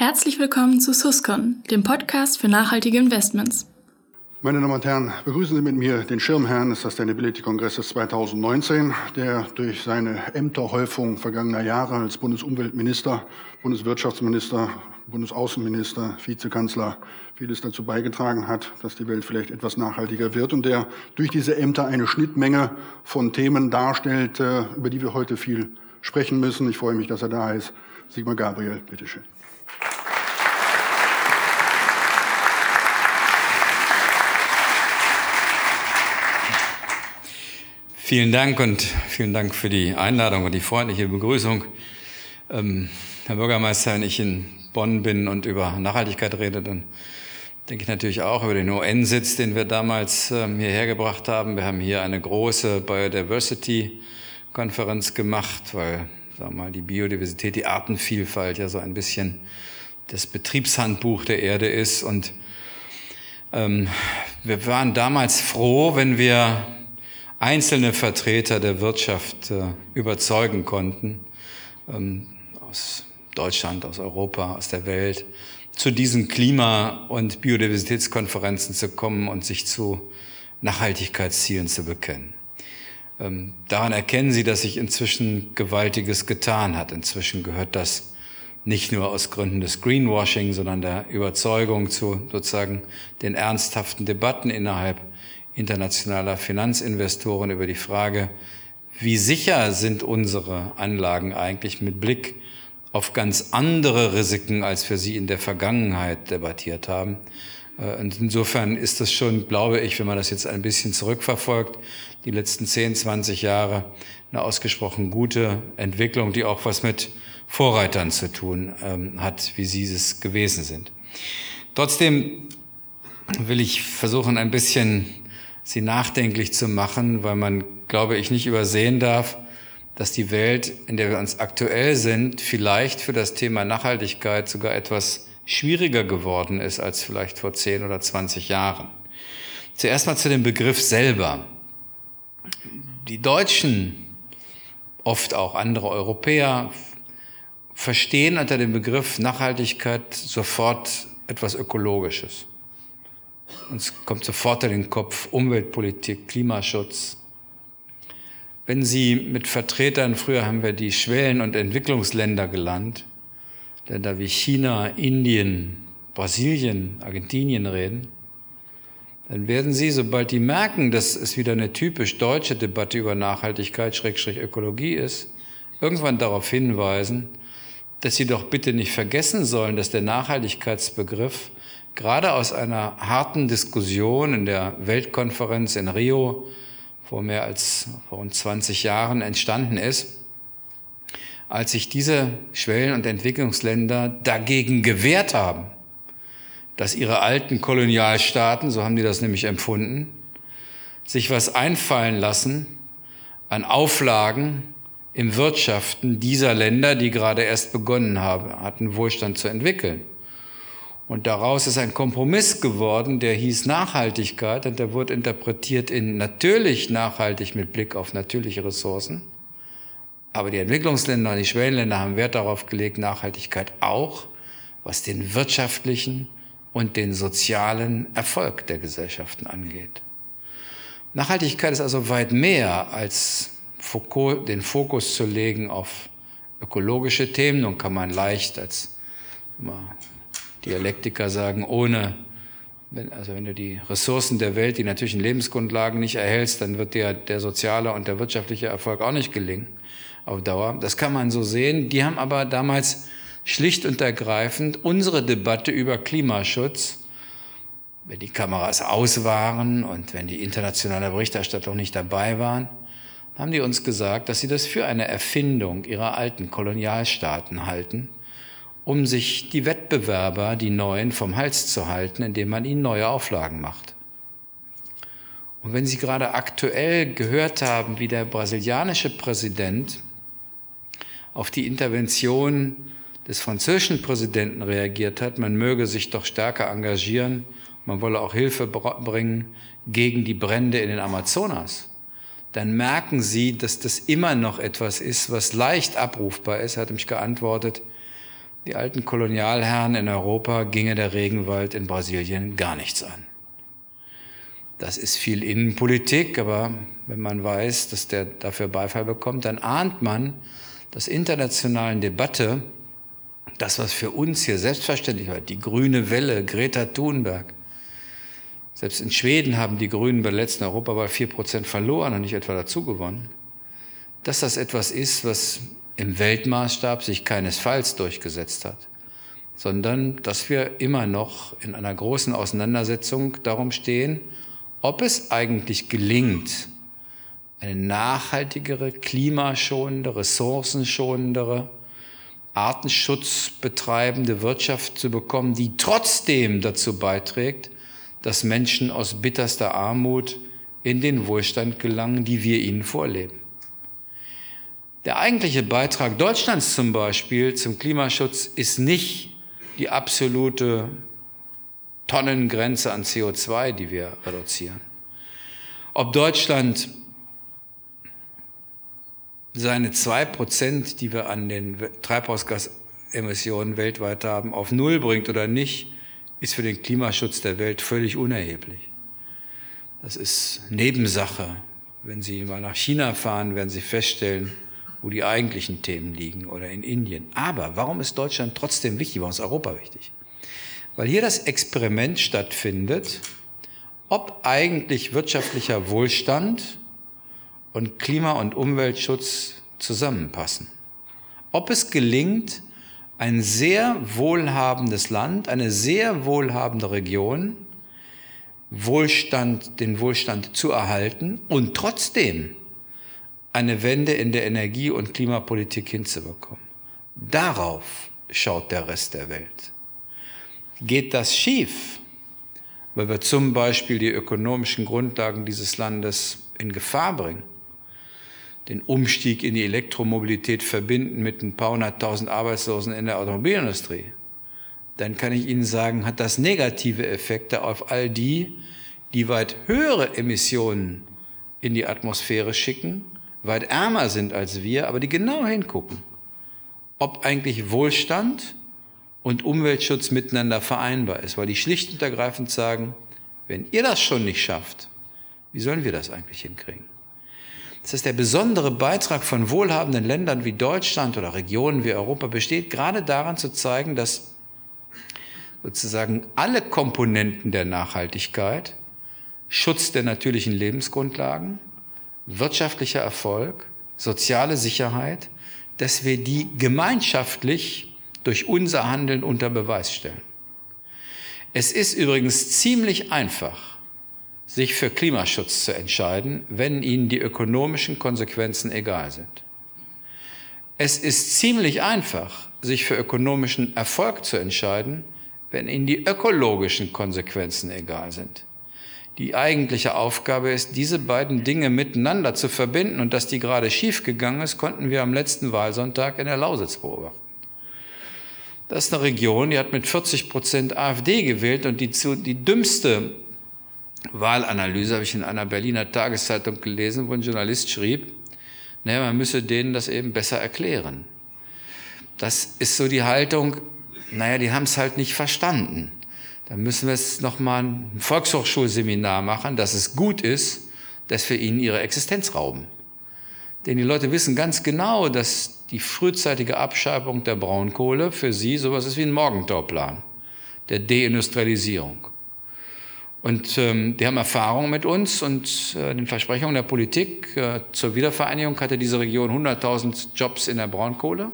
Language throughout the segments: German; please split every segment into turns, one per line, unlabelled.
Herzlich willkommen zu Suscon, dem Podcast für nachhaltige Investments.
Meine Damen und Herren, begrüßen Sie mit mir den Schirmherrn des Sustainability Kongresses 2019, der durch seine Ämterhäufung vergangener Jahre als Bundesumweltminister, Bundeswirtschaftsminister, Bundesaußenminister, Vizekanzler vieles dazu beigetragen hat, dass die Welt vielleicht etwas nachhaltiger wird und der durch diese Ämter eine Schnittmenge von Themen darstellt, äh, über die wir heute viel sprechen müssen. Ich freue mich, dass er da ist. Sigmar Gabriel, bitteschön.
Vielen Dank und vielen Dank für die Einladung und die freundliche Begrüßung. Ähm, Herr Bürgermeister, wenn ich in Bonn bin und über Nachhaltigkeit rede, dann denke ich natürlich auch über den UN-Sitz, den wir damals ähm, hierher gebracht haben. Wir haben hier eine große Biodiversity-Konferenz gemacht, weil sagen wir mal, die Biodiversität, die Artenvielfalt ja so ein bisschen das Betriebshandbuch der Erde ist. Und ähm, wir waren damals froh, wenn wir einzelne Vertreter der Wirtschaft äh, überzeugen konnten, ähm, aus Deutschland, aus Europa, aus der Welt, zu diesen Klima- und Biodiversitätskonferenzen zu kommen und sich zu Nachhaltigkeitszielen zu bekennen. Ähm, daran erkennen Sie, dass sich inzwischen Gewaltiges getan hat. Inzwischen gehört das nicht nur aus Gründen des Greenwashing, sondern der Überzeugung zu sozusagen den ernsthaften Debatten innerhalb internationaler Finanzinvestoren über die Frage, wie sicher sind unsere Anlagen eigentlich mit Blick auf ganz andere Risiken, als wir sie in der Vergangenheit debattiert haben. Äh, und insofern ist das schon, glaube ich, wenn man das jetzt ein bisschen zurückverfolgt, die letzten 10, 20 Jahre eine ausgesprochen gute Entwicklung, die auch was mit Vorreitern zu tun ähm, hat, wie sie es gewesen sind. Trotzdem will ich versuchen, ein bisschen sie nachdenklich zu machen, weil man, glaube ich, nicht übersehen darf, dass die Welt, in der wir uns aktuell sind, vielleicht für das Thema Nachhaltigkeit sogar etwas schwieriger geworden ist als vielleicht vor 10 oder 20 Jahren. Zuerst mal zu dem Begriff selber. Die Deutschen, oft auch andere Europäer, verstehen unter dem Begriff Nachhaltigkeit sofort etwas Ökologisches. Uns kommt sofort in den Kopf Umweltpolitik, Klimaschutz. Wenn Sie mit Vertretern, früher haben wir die Schwellen- und Entwicklungsländer gelernt, Länder wie China, Indien, Brasilien, Argentinien reden, dann werden Sie, sobald die merken, dass es wieder eine typisch deutsche Debatte über Nachhaltigkeit, Schrägstrich Ökologie ist, irgendwann darauf hinweisen, dass Sie doch bitte nicht vergessen sollen, dass der Nachhaltigkeitsbegriff gerade aus einer harten Diskussion in der Weltkonferenz in Rio vor mehr als rund 20 Jahren entstanden ist, als sich diese Schwellen- und Entwicklungsländer dagegen gewehrt haben, dass ihre alten Kolonialstaaten, so haben die das nämlich empfunden, sich was einfallen lassen an Auflagen im Wirtschaften dieser Länder, die gerade erst begonnen haben, hatten Wohlstand zu entwickeln. Und daraus ist ein Kompromiss geworden, der hieß Nachhaltigkeit und der wurde interpretiert in natürlich nachhaltig mit Blick auf natürliche Ressourcen. Aber die Entwicklungsländer und die Schwellenländer haben Wert darauf gelegt, Nachhaltigkeit auch, was den wirtschaftlichen und den sozialen Erfolg der Gesellschaften angeht. Nachhaltigkeit ist also weit mehr als den Fokus zu legen auf ökologische Themen. Nun kann man leicht als Dialektiker sagen, ohne, wenn, also wenn du die Ressourcen der Welt, die natürlichen Lebensgrundlagen nicht erhältst, dann wird dir der soziale und der wirtschaftliche Erfolg auch nicht gelingen auf Dauer. Das kann man so sehen. Die haben aber damals schlicht und ergreifend unsere Debatte über Klimaschutz, wenn die Kameras aus waren und wenn die internationale Berichterstattung nicht dabei waren, haben die uns gesagt, dass sie das für eine Erfindung ihrer alten Kolonialstaaten halten um sich die Wettbewerber, die neuen, vom Hals zu halten, indem man ihnen neue Auflagen macht. Und wenn Sie gerade aktuell gehört haben, wie der brasilianische Präsident auf die Intervention des französischen Präsidenten reagiert hat, man möge sich doch stärker engagieren, man wolle auch Hilfe bringen gegen die Brände in den Amazonas, dann merken Sie, dass das immer noch etwas ist, was leicht abrufbar ist, hat mich geantwortet, die alten Kolonialherren in Europa ginge der Regenwald in Brasilien gar nichts an. Das ist viel Innenpolitik, aber wenn man weiß, dass der dafür Beifall bekommt, dann ahnt man, dass internationalen Debatte, das, was für uns hier selbstverständlich war, die grüne Welle, Greta Thunberg, selbst in Schweden haben die Grünen bei der letzten Europawahl vier Prozent verloren und nicht etwa dazu gewonnen, dass das etwas ist, was im Weltmaßstab sich keinesfalls durchgesetzt hat, sondern dass wir immer noch in einer großen Auseinandersetzung darum stehen, ob es eigentlich gelingt, eine nachhaltigere, klimaschonende, ressourcenschonendere, artenschutzbetreibende Wirtschaft zu bekommen, die trotzdem dazu beiträgt, dass Menschen aus bitterster Armut in den Wohlstand gelangen, die wir ihnen vorleben. Der eigentliche Beitrag Deutschlands zum Beispiel zum Klimaschutz ist nicht die absolute Tonnengrenze an CO2, die wir reduzieren. Ob Deutschland seine zwei Prozent, die wir an den Treibhausgasemissionen weltweit haben, auf Null bringt oder nicht, ist für den Klimaschutz der Welt völlig unerheblich. Das ist Nebensache. Wenn Sie mal nach China fahren, werden Sie feststellen, wo die eigentlichen Themen liegen oder in Indien. Aber warum ist Deutschland trotzdem wichtig? Warum ist Europa wichtig? Weil hier das Experiment stattfindet, ob eigentlich wirtschaftlicher Wohlstand und Klima- und Umweltschutz zusammenpassen. Ob es gelingt, ein sehr wohlhabendes Land, eine sehr wohlhabende Region, Wohlstand, den Wohlstand zu erhalten und trotzdem eine Wende in der Energie- und Klimapolitik hinzubekommen. Darauf schaut der Rest der Welt. Geht das schief, weil wir zum Beispiel die ökonomischen Grundlagen dieses Landes in Gefahr bringen, den Umstieg in die Elektromobilität verbinden mit ein paar hunderttausend Arbeitslosen in der Automobilindustrie, dann kann ich Ihnen sagen, hat das negative Effekte auf all die, die weit höhere Emissionen in die Atmosphäre schicken, weit ärmer sind als wir, aber die genau hingucken, ob eigentlich Wohlstand und Umweltschutz miteinander vereinbar ist, weil die schlicht und ergreifend sagen, wenn ihr das schon nicht schafft, wie sollen wir das eigentlich hinkriegen? Das heißt, der besondere Beitrag von wohlhabenden Ländern wie Deutschland oder Regionen wie Europa besteht gerade daran zu zeigen, dass sozusagen alle Komponenten der Nachhaltigkeit, Schutz der natürlichen Lebensgrundlagen, wirtschaftlicher Erfolg, soziale Sicherheit, dass wir die gemeinschaftlich durch unser Handeln unter Beweis stellen. Es ist übrigens ziemlich einfach, sich für Klimaschutz zu entscheiden, wenn Ihnen die ökonomischen Konsequenzen egal sind. Es ist ziemlich einfach, sich für ökonomischen Erfolg zu entscheiden, wenn Ihnen die ökologischen Konsequenzen egal sind. Die eigentliche Aufgabe ist, diese beiden Dinge miteinander zu verbinden. Und dass die gerade schiefgegangen ist, konnten wir am letzten Wahlsonntag in der Lausitz beobachten. Das ist eine Region, die hat mit 40 Prozent AfD gewählt und die, die dümmste Wahlanalyse habe ich in einer Berliner Tageszeitung gelesen, wo ein Journalist schrieb, naja, man müsse denen das eben besser erklären. Das ist so die Haltung, naja, die haben es halt nicht verstanden. Dann müssen wir jetzt nochmal ein Volkshochschulseminar machen, dass es gut ist, dass wir ihnen ihre Existenz rauben. Denn die Leute wissen ganz genau, dass die frühzeitige Abschreibung der Braunkohle für sie sowas ist wie ein Morgentorplan der Deindustrialisierung. Und ähm, die haben Erfahrung mit uns und äh, den Versprechungen der Politik äh, zur Wiedervereinigung hatte diese Region 100.000 Jobs in der Braunkohle.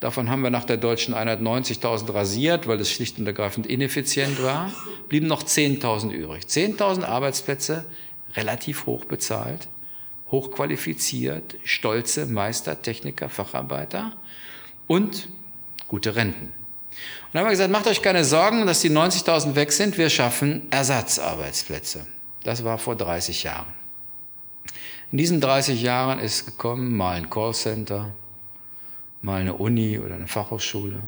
Davon haben wir nach der deutschen Einheit 90.000 rasiert, weil es schlicht und ergreifend ineffizient war. Blieben noch 10.000 übrig. 10.000 Arbeitsplätze, relativ hoch bezahlt, hochqualifiziert, stolze Meister, Techniker, Facharbeiter und gute Renten. Und dann haben wir gesagt, macht euch keine Sorgen, dass die 90.000 weg sind. Wir schaffen Ersatzarbeitsplätze. Das war vor 30 Jahren. In diesen 30 Jahren ist gekommen mal ein Callcenter, mal eine Uni oder eine Fachhochschule,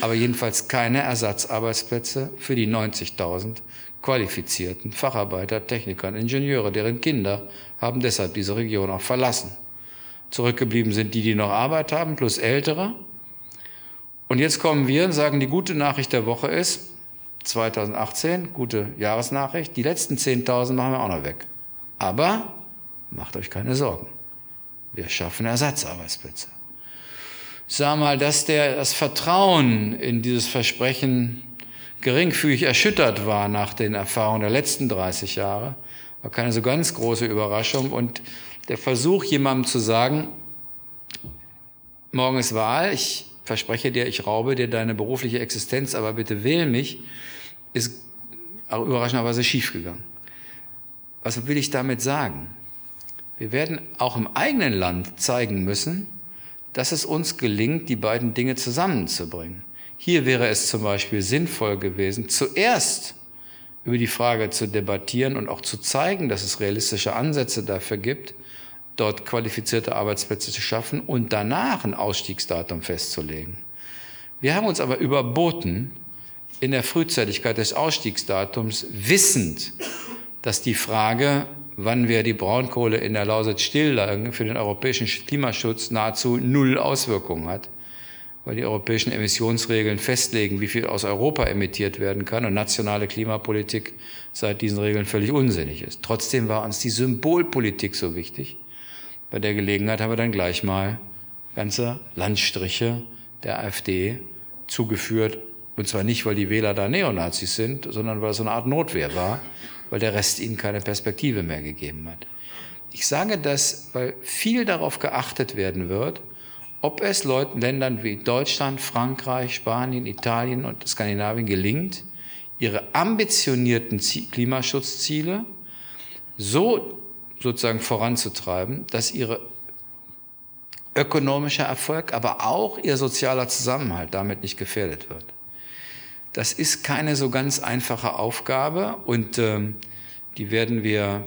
aber jedenfalls keine Ersatzarbeitsplätze für die 90.000 qualifizierten Facharbeiter, Techniker und Ingenieure, deren Kinder haben deshalb diese Region auch verlassen. Zurückgeblieben sind die, die noch Arbeit haben, plus Ältere. Und jetzt kommen wir und sagen, die gute Nachricht der Woche ist, 2018, gute Jahresnachricht, die letzten 10.000 machen wir auch noch weg. Aber macht euch keine Sorgen. Wir schaffen Ersatzarbeitsplätze. Sage mal, dass der, das Vertrauen in dieses Versprechen geringfügig erschüttert war nach den Erfahrungen der letzten 30 Jahre, war keine so ganz große Überraschung. Und der Versuch, jemandem zu sagen, morgen ist Wahl, ich verspreche dir, ich raube dir deine berufliche Existenz, aber bitte wähl mich, ist überraschenderweise schiefgegangen. Was will ich damit sagen? Wir werden auch im eigenen Land zeigen müssen, dass es uns gelingt, die beiden Dinge zusammenzubringen. Hier wäre es zum Beispiel sinnvoll gewesen, zuerst über die Frage zu debattieren und auch zu zeigen, dass es realistische Ansätze dafür gibt, dort qualifizierte Arbeitsplätze zu schaffen und danach ein Ausstiegsdatum festzulegen. Wir haben uns aber überboten, in der Frühzeitigkeit des Ausstiegsdatums, wissend, dass die Frage, wann wir die Braunkohle in der Lausitz stilllegen, für den europäischen Klimaschutz nahezu null Auswirkungen hat, weil die europäischen Emissionsregeln festlegen, wie viel aus Europa emittiert werden kann und nationale Klimapolitik seit diesen Regeln völlig unsinnig ist. Trotzdem war uns die Symbolpolitik so wichtig, bei der Gelegenheit haben wir dann gleich mal ganze Landstriche der AfD zugeführt. Und zwar nicht, weil die Wähler da Neonazis sind, sondern weil es eine Art Notwehr war, weil der Rest ihnen keine Perspektive mehr gegeben hat. Ich sage das, weil viel darauf geachtet werden wird, ob es Leuten, Ländern wie Deutschland, Frankreich, Spanien, Italien und Skandinavien gelingt, ihre ambitionierten Klimaschutzziele so sozusagen voranzutreiben, dass ihre ökonomischer Erfolg, aber auch ihr sozialer Zusammenhalt damit nicht gefährdet wird. Das ist keine so ganz einfache Aufgabe und ähm, die werden wir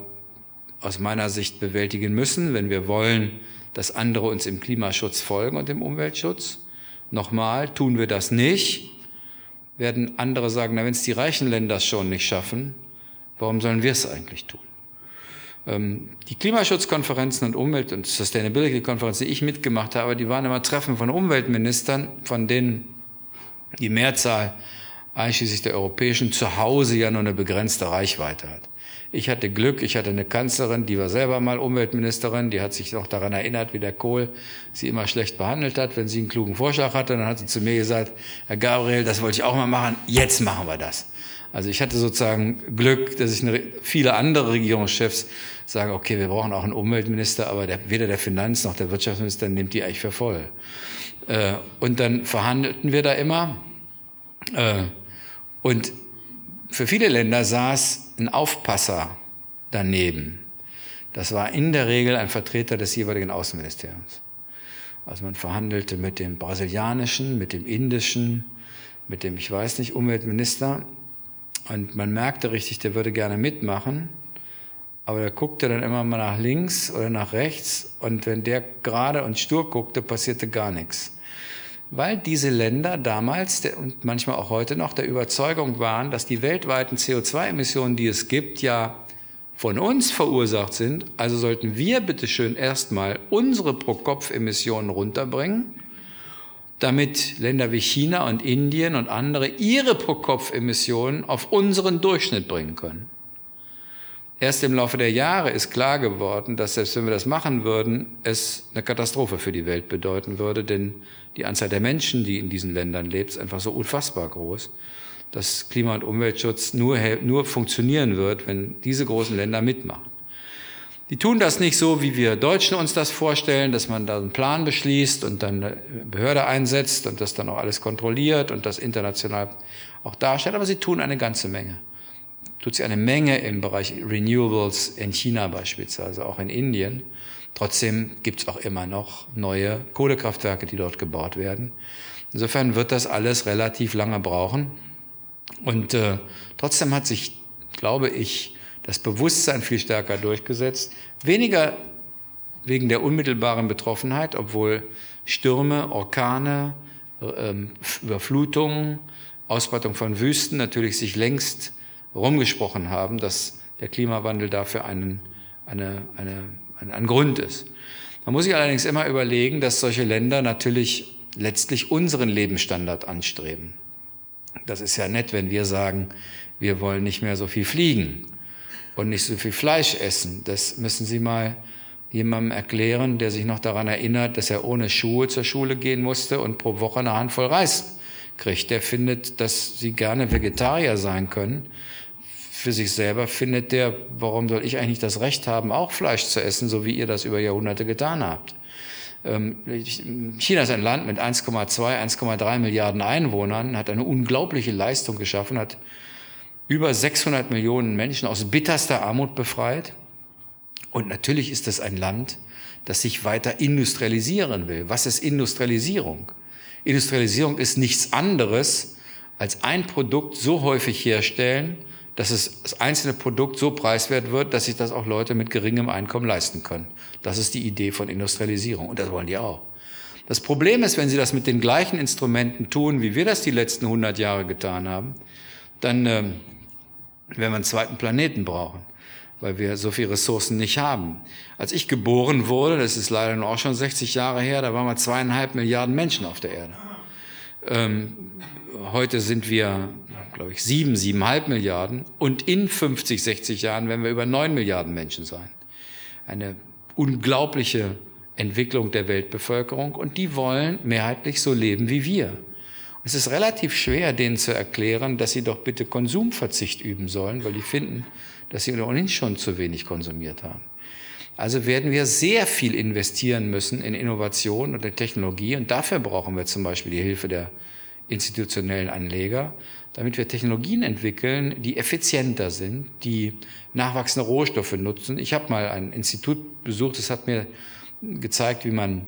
aus meiner Sicht bewältigen müssen, wenn wir wollen, dass andere uns im Klimaschutz folgen und im Umweltschutz. Nochmal, tun wir das nicht, werden andere sagen, na, wenn es die reichen Länder schon nicht schaffen, warum sollen wir es eigentlich tun? Ähm, die Klimaschutzkonferenzen und Umwelt- und Sustainability-Konferenzen, die ich mitgemacht habe, die waren immer Treffen von Umweltministern, von denen die Mehrzahl einschließlich der europäischen zu Hause ja nur eine begrenzte Reichweite hat. Ich hatte Glück, ich hatte eine Kanzlerin, die war selber mal Umweltministerin, die hat sich noch daran erinnert, wie der Kohl sie immer schlecht behandelt hat. Wenn sie einen klugen Vorschlag hatte, dann hat sie zu mir gesagt, Herr Gabriel, das wollte ich auch mal machen, jetzt machen wir das. Also ich hatte sozusagen Glück, dass ich eine, viele andere Regierungschefs sagen, okay, wir brauchen auch einen Umweltminister, aber der, weder der Finanz- noch der Wirtschaftsminister nimmt die eigentlich für voll. Äh, und dann verhandelten wir da immer. Äh, und für viele Länder saß ein Aufpasser daneben. Das war in der Regel ein Vertreter des jeweiligen Außenministeriums. Also man verhandelte mit dem brasilianischen, mit dem indischen, mit dem, ich weiß nicht, Umweltminister. Und man merkte richtig, der würde gerne mitmachen. Aber er guckte dann immer mal nach links oder nach rechts und wenn der gerade und stur guckte, passierte gar nichts. Weil diese Länder damals und manchmal auch heute noch der Überzeugung waren, dass die weltweiten CO2-Emissionen, die es gibt, ja von uns verursacht sind. Also sollten wir bitteschön erstmal unsere Pro-Kopf-Emissionen runterbringen, damit Länder wie China und Indien und andere ihre Pro-Kopf-Emissionen auf unseren Durchschnitt bringen können. Erst im Laufe der Jahre ist klar geworden, dass selbst wenn wir das machen würden, es eine Katastrophe für die Welt bedeuten würde, denn die Anzahl der Menschen, die in diesen Ländern lebt, ist einfach so unfassbar groß, dass Klima- und Umweltschutz nur, nur funktionieren wird, wenn diese großen Länder mitmachen. Die tun das nicht so, wie wir Deutschen uns das vorstellen, dass man da einen Plan beschließt und dann eine Behörde einsetzt und das dann auch alles kontrolliert und das international auch darstellt, aber sie tun eine ganze Menge tut sich eine Menge im Bereich Renewables in China beispielsweise, auch in Indien. Trotzdem gibt es auch immer noch neue Kohlekraftwerke, die dort gebaut werden. Insofern wird das alles relativ lange brauchen. Und äh, trotzdem hat sich, glaube ich, das Bewusstsein viel stärker durchgesetzt. Weniger wegen der unmittelbaren Betroffenheit, obwohl Stürme, Orkane, äh, Überflutungen, Ausbreitung von Wüsten natürlich sich längst rumgesprochen haben, dass der Klimawandel dafür einen, eine, eine, ein, ein Grund ist. Man muss sich allerdings immer überlegen, dass solche Länder natürlich letztlich unseren Lebensstandard anstreben. Das ist ja nett, wenn wir sagen, wir wollen nicht mehr so viel fliegen und nicht so viel Fleisch essen. Das müssen Sie mal jemandem erklären, der sich noch daran erinnert, dass er ohne Schuhe zur Schule gehen musste und pro Woche eine Handvoll Reis kriegt. Der findet, dass Sie gerne Vegetarier sein können. Für sich selber findet der, warum soll ich eigentlich das Recht haben, auch Fleisch zu essen, so wie ihr das über Jahrhunderte getan habt. Ähm, China ist ein Land mit 1,2, 1,3 Milliarden Einwohnern, hat eine unglaubliche Leistung geschaffen, hat über 600 Millionen Menschen aus bitterster Armut befreit. Und natürlich ist es ein Land, das sich weiter industrialisieren will. Was ist Industrialisierung? Industrialisierung ist nichts anderes als ein Produkt so häufig herstellen, dass es das einzelne Produkt so preiswert wird, dass sich das auch Leute mit geringem Einkommen leisten können. Das ist die Idee von Industrialisierung und das wollen die auch. Das Problem ist, wenn sie das mit den gleichen Instrumenten tun, wie wir das die letzten 100 Jahre getan haben, dann ähm, werden wir einen zweiten Planeten brauchen, weil wir so viele Ressourcen nicht haben. Als ich geboren wurde, das ist leider nur auch schon 60 Jahre her, da waren wir zweieinhalb Milliarden Menschen auf der Erde. Ähm, heute sind wir glaube ich, sieben, siebeneinhalb Milliarden. Und in 50, 60 Jahren werden wir über neun Milliarden Menschen sein. Eine unglaubliche Entwicklung der Weltbevölkerung. Und die wollen mehrheitlich so leben wie wir. Es ist relativ schwer, denen zu erklären, dass sie doch bitte Konsumverzicht üben sollen, weil die finden, dass sie ohnehin schon zu wenig konsumiert haben. Also werden wir sehr viel investieren müssen in Innovation und in Technologie. Und dafür brauchen wir zum Beispiel die Hilfe der institutionellen Anleger, damit wir Technologien entwickeln, die effizienter sind, die nachwachsende Rohstoffe nutzen. Ich habe mal ein Institut besucht, das hat mir gezeigt, wie man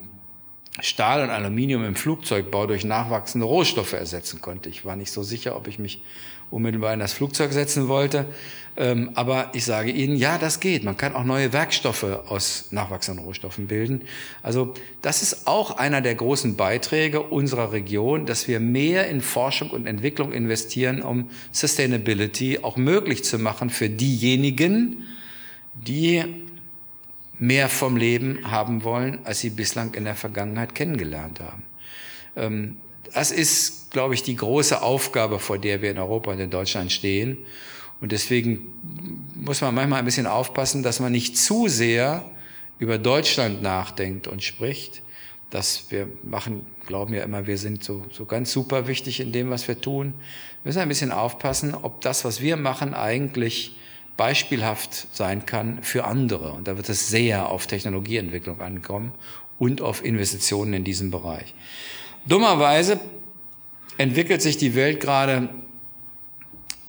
Stahl und Aluminium im Flugzeugbau durch nachwachsende Rohstoffe ersetzen konnte. Ich war nicht so sicher, ob ich mich unmittelbar in das Flugzeug setzen wollte. Ähm, aber ich sage Ihnen, ja, das geht. Man kann auch neue Werkstoffe aus nachwachsenden Rohstoffen bilden. Also das ist auch einer der großen Beiträge unserer Region, dass wir mehr in Forschung und Entwicklung investieren, um Sustainability auch möglich zu machen für diejenigen, die mehr vom Leben haben wollen, als sie bislang in der Vergangenheit kennengelernt haben. Ähm, das ist, glaube ich, die große Aufgabe, vor der wir in Europa und in Deutschland stehen. Und deswegen muss man manchmal ein bisschen aufpassen, dass man nicht zu sehr über Deutschland nachdenkt und spricht. Dass wir machen, glauben ja immer, wir sind so, so ganz super wichtig in dem, was wir tun. Wir müssen ein bisschen aufpassen, ob das, was wir machen, eigentlich beispielhaft sein kann für andere. Und da wird es sehr auf Technologieentwicklung ankommen und auf Investitionen in diesem Bereich. Dummerweise entwickelt sich die Welt gerade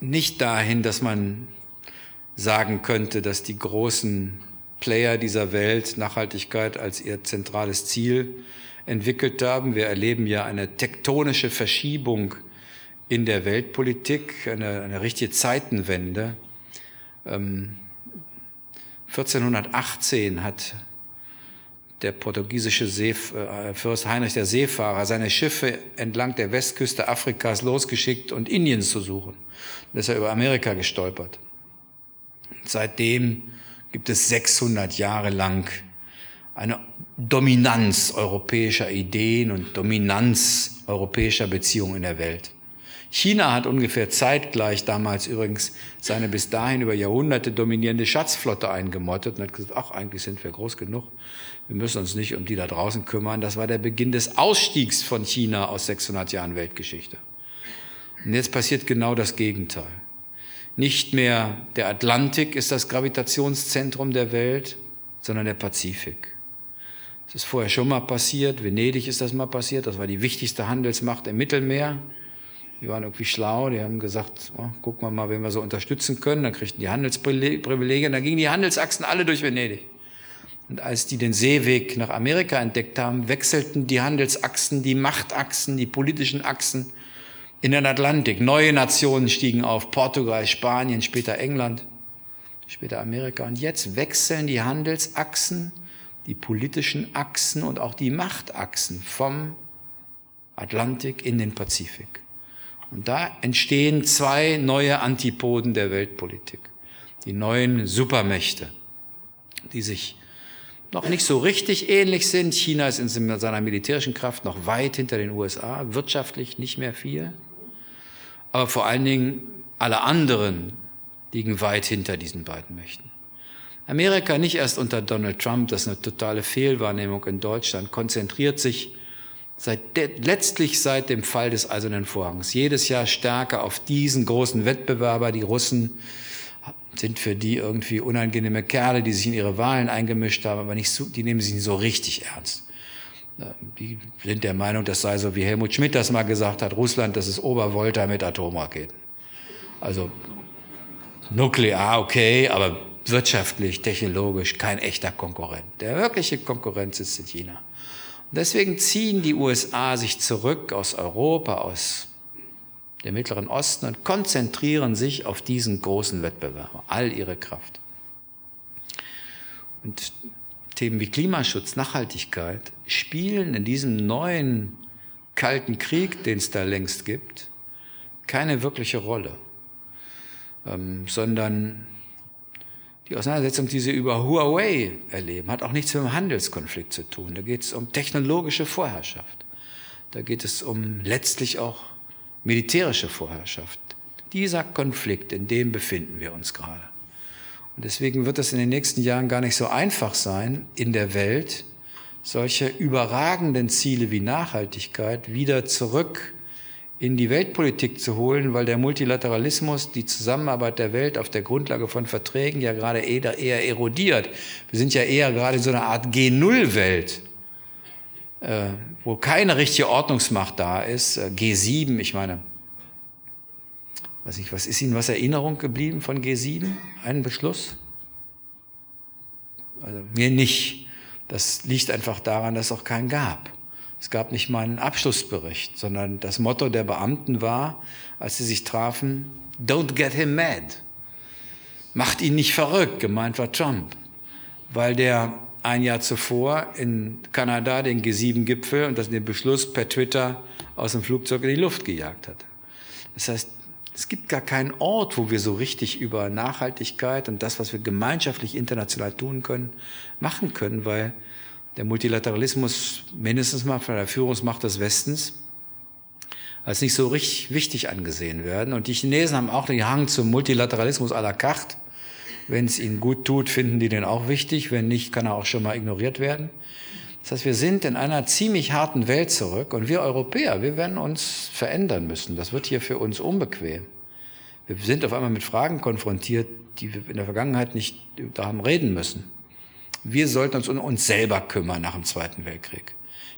nicht dahin, dass man sagen könnte, dass die großen Player dieser Welt Nachhaltigkeit als ihr zentrales Ziel entwickelt haben. Wir erleben ja eine tektonische Verschiebung in der Weltpolitik, eine, eine richtige Zeitenwende. 1418 ähm, hat der portugiesische See, äh, Fürst Heinrich der Seefahrer seine Schiffe entlang der Westküste Afrikas losgeschickt und Indiens zu suchen. Dann ist er über Amerika gestolpert. Seitdem gibt es 600 Jahre lang eine Dominanz europäischer Ideen und Dominanz europäischer Beziehungen in der Welt. China hat ungefähr zeitgleich damals übrigens seine bis dahin über Jahrhunderte dominierende Schatzflotte eingemottet und hat gesagt, ach, eigentlich sind wir groß genug. Wir müssen uns nicht um die da draußen kümmern. Das war der Beginn des Ausstiegs von China aus 600 Jahren Weltgeschichte. Und jetzt passiert genau das Gegenteil. Nicht mehr der Atlantik ist das Gravitationszentrum der Welt, sondern der Pazifik. Das ist vorher schon mal passiert. Venedig ist das mal passiert. Das war die wichtigste Handelsmacht im Mittelmeer. Die waren irgendwie schlau, die haben gesagt, oh, gucken wir mal, wen wir so unterstützen können. Dann kriegten die Handelsprivilegien, dann gingen die Handelsachsen alle durch Venedig. Und als die den Seeweg nach Amerika entdeckt haben, wechselten die Handelsachsen, die Machtachsen, die politischen Achsen in den Atlantik. Neue Nationen stiegen auf, Portugal, Spanien, später England, später Amerika. Und jetzt wechseln die Handelsachsen, die politischen Achsen und auch die Machtachsen vom Atlantik in den Pazifik. Und da entstehen zwei neue Antipoden der Weltpolitik. Die neuen Supermächte, die sich noch nicht so richtig ähnlich sind. China ist in seiner militärischen Kraft noch weit hinter den USA, wirtschaftlich nicht mehr viel. Aber vor allen Dingen alle anderen liegen weit hinter diesen beiden Mächten. Amerika nicht erst unter Donald Trump, das ist eine totale Fehlwahrnehmung in Deutschland, konzentriert sich seit letztlich seit dem Fall des Eisernen Vorhangs jedes Jahr stärker auf diesen großen Wettbewerber. Die Russen sind für die irgendwie unangenehme Kerle, die sich in ihre Wahlen eingemischt haben, aber nicht so, die nehmen sich nicht so richtig ernst. Die sind der Meinung, das sei so, wie Helmut Schmidt das mal gesagt hat, Russland, das ist Obervolta mit Atomraketen. Also nuklear, okay, aber wirtschaftlich, technologisch kein echter Konkurrent. Der wirkliche Konkurrenz ist in China. Deswegen ziehen die USA sich zurück aus Europa, aus dem Mittleren Osten und konzentrieren sich auf diesen großen Wettbewerber, all ihre Kraft. Und Themen wie Klimaschutz, Nachhaltigkeit spielen in diesem neuen kalten Krieg, den es da längst gibt, keine wirkliche Rolle, ähm, sondern die Auseinandersetzung, die Sie über Huawei erleben, hat auch nichts mit dem Handelskonflikt zu tun. Da geht es um technologische Vorherrschaft. Da geht es um letztlich auch militärische Vorherrschaft. Dieser Konflikt, in dem befinden wir uns gerade. Und deswegen wird es in den nächsten Jahren gar nicht so einfach sein, in der Welt solche überragenden Ziele wie Nachhaltigkeit wieder zurück in die Weltpolitik zu holen, weil der Multilateralismus, die Zusammenarbeit der Welt auf der Grundlage von Verträgen ja gerade eher erodiert. Wir sind ja eher gerade in so einer Art G0-Welt, äh, wo keine richtige Ordnungsmacht da ist. Äh, G7, ich meine, weiß nicht, was ist Ihnen was Erinnerung geblieben von G7? Einen Beschluss? Also mir nicht. Das liegt einfach daran, dass es auch keinen gab. Es gab nicht mal einen Abschlussbericht, sondern das Motto der Beamten war, als sie sich trafen, don't get him mad. Macht ihn nicht verrückt, gemeint war Trump, weil der ein Jahr zuvor in Kanada den G7-Gipfel und das den Beschluss per Twitter aus dem Flugzeug in die Luft gejagt hatte. Das heißt, es gibt gar keinen Ort, wo wir so richtig über Nachhaltigkeit und das, was wir gemeinschaftlich international tun können, machen können, weil der Multilateralismus mindestens mal von der Führungsmacht des Westens als nicht so richtig wichtig angesehen werden. Und die Chinesen haben auch den Hang zum Multilateralismus à la carte. Wenn es ihnen gut tut, finden die den auch wichtig. Wenn nicht, kann er auch schon mal ignoriert werden. Das heißt, wir sind in einer ziemlich harten Welt zurück und wir Europäer, wir werden uns verändern müssen. Das wird hier für uns unbequem. Wir sind auf einmal mit Fragen konfrontiert, die wir in der Vergangenheit nicht haben reden müssen. Wir sollten uns um uns selber kümmern nach dem Zweiten Weltkrieg.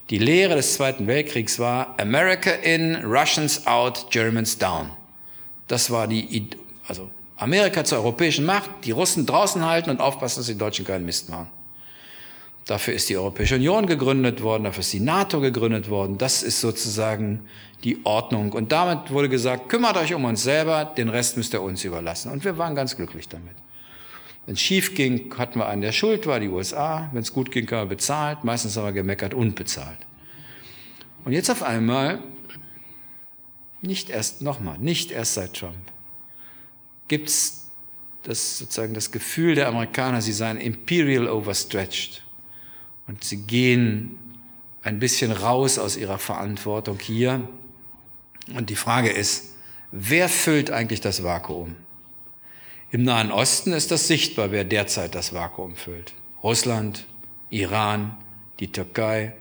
Die Lehre des Zweiten Weltkriegs war America in, Russians out, Germans down. Das war die, also Amerika zur europäischen Macht, die Russen draußen halten und aufpassen, dass die Deutschen keinen Mist machen. Dafür ist die Europäische Union gegründet worden, dafür ist die NATO gegründet worden. Das ist sozusagen die Ordnung. Und damit wurde gesagt, kümmert euch um uns selber, den Rest müsst ihr uns überlassen. Und wir waren ganz glücklich damit. Wenn es schief ging, hatten wir einen, der schuld war, die USA. Wenn es gut ging, haben wir bezahlt. Meistens haben wir gemeckert und bezahlt. Und jetzt auf einmal, nicht erst, nochmal, nicht erst seit Trump, gibt es das, sozusagen das Gefühl der Amerikaner, sie seien imperial overstretched. Und sie gehen ein bisschen raus aus ihrer Verantwortung hier. Und die Frage ist, wer füllt eigentlich das Vakuum? Im Nahen Osten ist das sichtbar, wer derzeit das Vakuum füllt. Russland, Iran, die Türkei.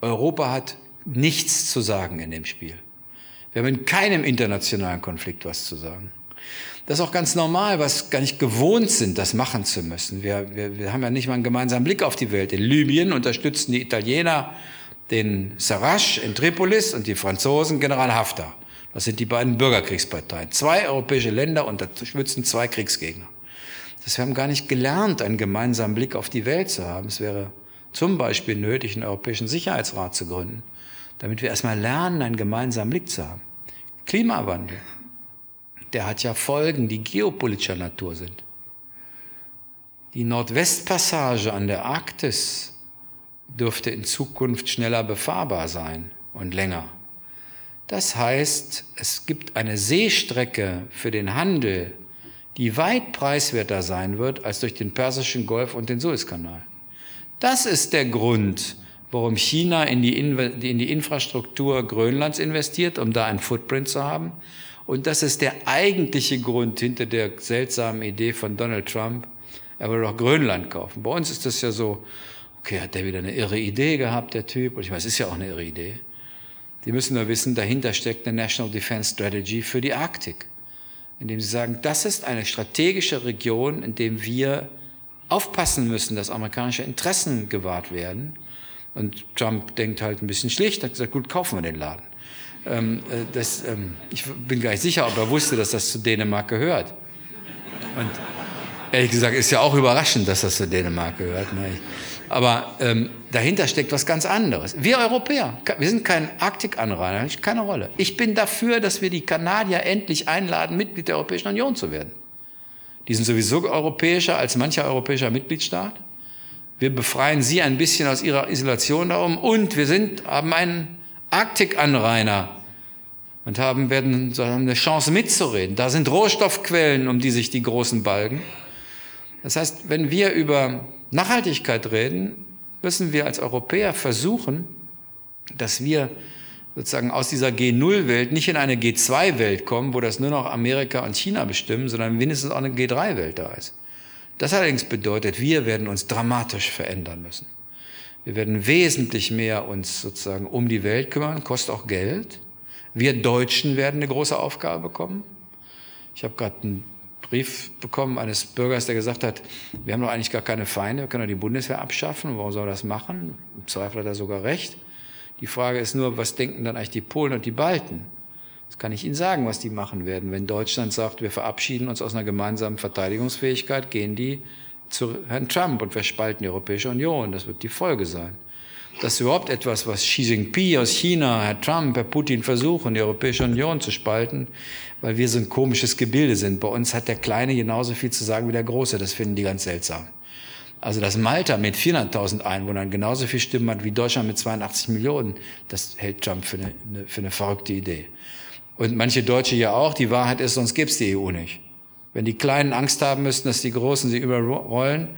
Europa hat nichts zu sagen in dem Spiel. Wir haben in keinem internationalen Konflikt was zu sagen. Das ist auch ganz normal, was gar nicht gewohnt sind, das machen zu müssen. Wir, wir, wir haben ja nicht mal einen gemeinsamen Blick auf die Welt. In Libyen unterstützen die Italiener den Sarraj in Tripolis und die Franzosen General Haftar. Das sind die beiden Bürgerkriegsparteien. Zwei europäische Länder unterstützen zwei Kriegsgegner. Das wir haben gar nicht gelernt, einen gemeinsamen Blick auf die Welt zu haben. Es wäre zum Beispiel nötig, einen Europäischen Sicherheitsrat zu gründen, damit wir erstmal lernen, einen gemeinsamen Blick zu haben. Klimawandel, der hat ja Folgen, die geopolitischer Natur sind. Die Nordwestpassage an der Arktis dürfte in Zukunft schneller befahrbar sein und länger. Das heißt, es gibt eine Seestrecke für den Handel, die weit preiswerter sein wird als durch den Persischen Golf und den Suezkanal. Das ist der Grund, warum China in die, in die Infrastruktur Grönlands investiert, um da einen Footprint zu haben. Und das ist der eigentliche Grund hinter der seltsamen Idee von Donald Trump, er will doch Grönland kaufen. Bei uns ist das ja so, okay, hat der wieder eine irre Idee gehabt, der Typ? Und ich weiß, es ist ja auch eine irre Idee. Die müssen nur wissen, dahinter steckt eine National Defense Strategy für die Arktik. Indem sie sagen, das ist eine strategische Region, in dem wir aufpassen müssen, dass amerikanische Interessen gewahrt werden. Und Trump denkt halt ein bisschen schlicht, hat gesagt, gut, kaufen wir den Laden. Ähm, äh, das, ähm, ich bin gar nicht sicher, ob er wusste, dass das zu Dänemark gehört. Und ehrlich gesagt ist ja auch überraschend, dass das zu Dänemark gehört. Ne? Aber ähm, dahinter steckt was ganz anderes. Wir Europäer, wir sind kein Arktikanrainer, keine Rolle. Ich bin dafür, dass wir die Kanadier endlich einladen, Mitglied der Europäischen Union zu werden. Die sind sowieso europäischer als mancher europäischer Mitgliedstaat. Wir befreien sie ein bisschen aus ihrer Isolation darum und wir sind, haben einen Arktikanrainer und haben, werden, haben eine Chance mitzureden. Da sind Rohstoffquellen, um die sich die Großen balgen. Das heißt, wenn wir über Nachhaltigkeit reden, müssen wir als Europäer versuchen, dass wir sozusagen aus dieser G0-Welt nicht in eine G2-Welt kommen, wo das nur noch Amerika und China bestimmen, sondern mindestens auch eine G3-Welt da ist. Das allerdings bedeutet, wir werden uns dramatisch verändern müssen. Wir werden wesentlich mehr uns sozusagen um die Welt kümmern, kostet auch Geld. Wir Deutschen werden eine große Aufgabe bekommen. Ich habe gerade einen Brief bekommen eines Bürgers, der gesagt hat, wir haben doch eigentlich gar keine Feinde, wir können doch die Bundeswehr abschaffen, warum soll er das machen? Im Zweifel hat er sogar recht. Die Frage ist nur, was denken dann eigentlich die Polen und die Balten? Das kann ich Ihnen sagen, was die machen werden. Wenn Deutschland sagt, wir verabschieden uns aus einer gemeinsamen Verteidigungsfähigkeit, gehen die zu Herrn Trump und wir spalten die Europäische Union. Das wird die Folge sein. Das ist überhaupt etwas, was Xi Jinping aus China, Herr Trump, Herr Putin versuchen, die Europäische Union zu spalten, weil wir so ein komisches Gebilde sind. Bei uns hat der Kleine genauso viel zu sagen wie der Große. Das finden die ganz seltsam. Also dass Malta mit 400.000 Einwohnern genauso viel Stimmen hat wie Deutschland mit 82 Millionen, das hält Trump für eine, für eine verrückte Idee. Und manche Deutsche ja auch. Die Wahrheit ist, sonst gäbe es die EU nicht. Wenn die Kleinen Angst haben müssten, dass die Großen sie überrollen.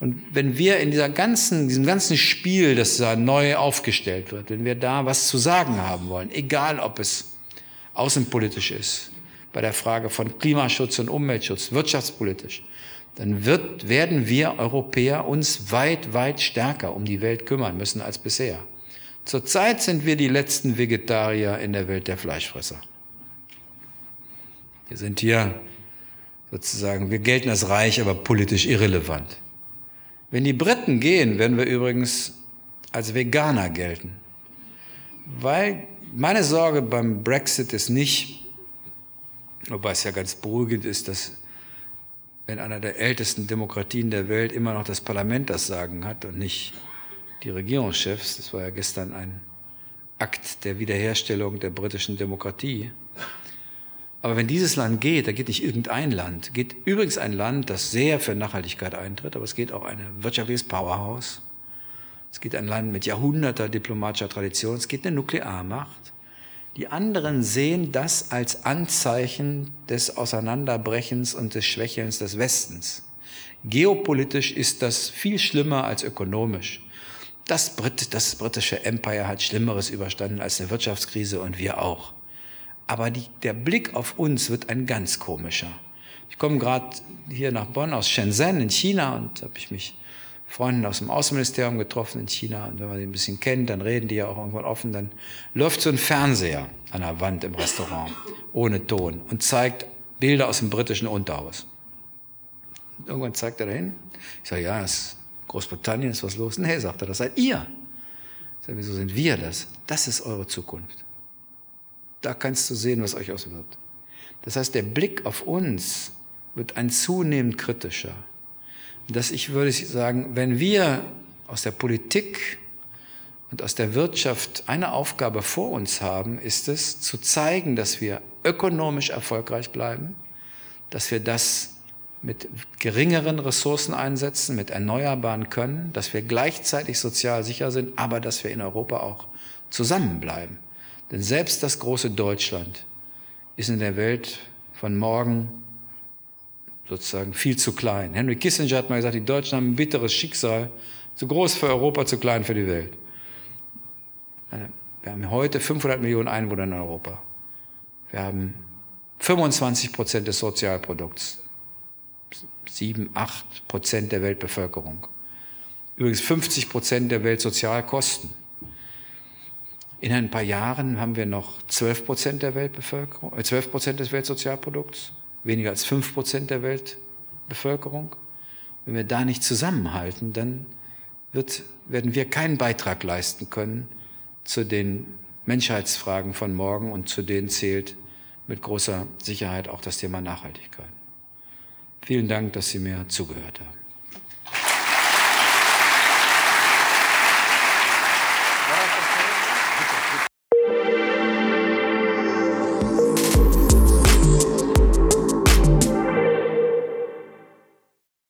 Und wenn wir in dieser ganzen, diesem ganzen Spiel, das da neu aufgestellt wird, wenn wir da was zu sagen haben wollen, egal ob es außenpolitisch ist, bei der Frage von Klimaschutz und Umweltschutz, wirtschaftspolitisch, dann wird, werden wir Europäer uns weit, weit stärker um die Welt kümmern müssen als bisher. Zurzeit sind wir die letzten Vegetarier in der Welt der Fleischfresser. Wir sind hier sozusagen, wir gelten als reich, aber politisch irrelevant. Wenn die Briten gehen, werden wir übrigens als Veganer gelten. Weil meine Sorge beim Brexit ist nicht, wobei es ja ganz beruhigend ist, dass wenn einer der ältesten Demokratien der Welt immer noch das Parlament das Sagen hat und nicht die Regierungschefs, das war ja gestern ein Akt der Wiederherstellung der britischen Demokratie, aber wenn dieses Land geht, da geht nicht irgendein Land, geht übrigens ein Land, das sehr für Nachhaltigkeit eintritt, aber es geht auch ein wirtschaftliches Powerhouse. Es geht ein Land mit Jahrhunderter diplomatischer Tradition, es geht eine Nuklearmacht. Die anderen sehen das als Anzeichen des Auseinanderbrechens und des Schwächelns des Westens. Geopolitisch ist das viel schlimmer als ökonomisch. Das, Brit das britische Empire hat Schlimmeres überstanden als eine Wirtschaftskrise und wir auch. Aber die, der Blick auf uns wird ein ganz komischer. Ich komme gerade hier nach Bonn aus Shenzhen in China und habe ich mich Freunden aus dem Außenministerium getroffen in China. Und wenn man die ein bisschen kennt, dann reden die ja auch irgendwann offen. Dann läuft so ein Fernseher an der Wand im Restaurant ohne Ton und zeigt Bilder aus dem britischen Unterhaus. Irgendwann zeigt er dahin. Ich sage, ja, ist Großbritannien, ist was los? Nee, sagt er, das seid ihr. Ich sage, wieso sind wir das? Das ist eure Zukunft. Da kannst du sehen, was euch auswirkt. Das heißt, der Blick auf uns wird ein zunehmend kritischer. Dass ich würde sagen, wenn wir aus der Politik und aus der Wirtschaft eine Aufgabe vor uns haben, ist es zu zeigen, dass wir ökonomisch erfolgreich bleiben, dass wir das mit geringeren Ressourcen einsetzen, mit erneuerbaren können, dass wir gleichzeitig sozial sicher sind, aber dass wir in Europa auch zusammenbleiben. Denn selbst das große Deutschland ist in der Welt von morgen sozusagen viel zu klein. Henry Kissinger hat mal gesagt, die Deutschen haben ein bitteres Schicksal, zu groß für Europa, zu klein für die Welt. Wir haben heute 500 Millionen Einwohner in Europa. Wir haben 25 Prozent des Sozialprodukts, 7, 8 Prozent der Weltbevölkerung. Übrigens 50 Prozent der Weltsozialkosten. In ein paar Jahren haben wir noch 12 Prozent der Weltbevölkerung, 12 äh, Prozent des Weltsozialprodukts, weniger als 5 Prozent der Weltbevölkerung. Wenn wir da nicht zusammenhalten, dann wird, werden wir keinen Beitrag leisten können zu den Menschheitsfragen von morgen und zu denen zählt mit großer Sicherheit auch das Thema Nachhaltigkeit. Vielen Dank, dass Sie mir zugehört haben.